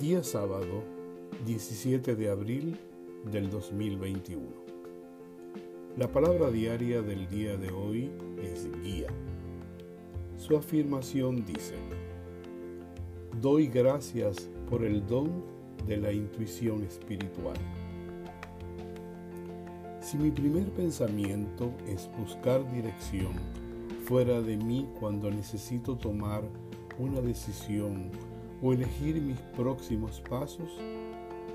Día sábado, 17 de abril del 2021. La palabra diaria del día de hoy es guía. Su afirmación dice, doy gracias por el don de la intuición espiritual. Si mi primer pensamiento es buscar dirección fuera de mí cuando necesito tomar una decisión o elegir mis próximos pasos,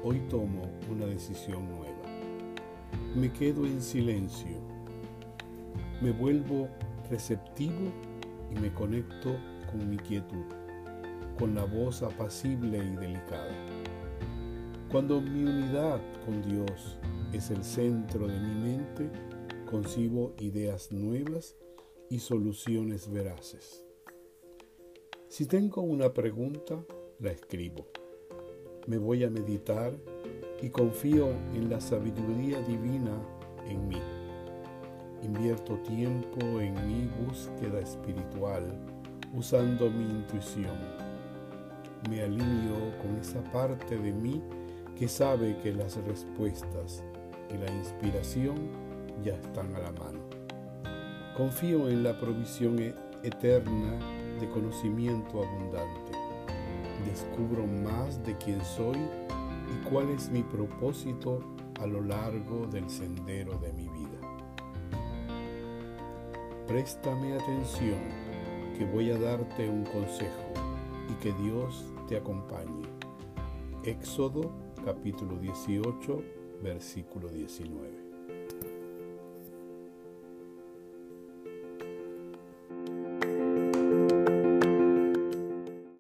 hoy tomo una decisión nueva. Me quedo en silencio, me vuelvo receptivo y me conecto con mi quietud, con la voz apacible y delicada. Cuando mi unidad con Dios es el centro de mi mente, concibo ideas nuevas y soluciones veraces. Si tengo una pregunta, la escribo. Me voy a meditar y confío en la sabiduría divina en mí. Invierto tiempo en mi búsqueda espiritual usando mi intuición. Me alineo con esa parte de mí que sabe que las respuestas y la inspiración ya están a la mano. Confío en la provisión e-, eterna de conocimiento abundante. Descubro más de quién soy y cuál es mi propósito a lo largo del sendero de mi vida. Préstame atención que voy a darte un consejo y que Dios te acompañe. Éxodo capítulo 18 versículo 19.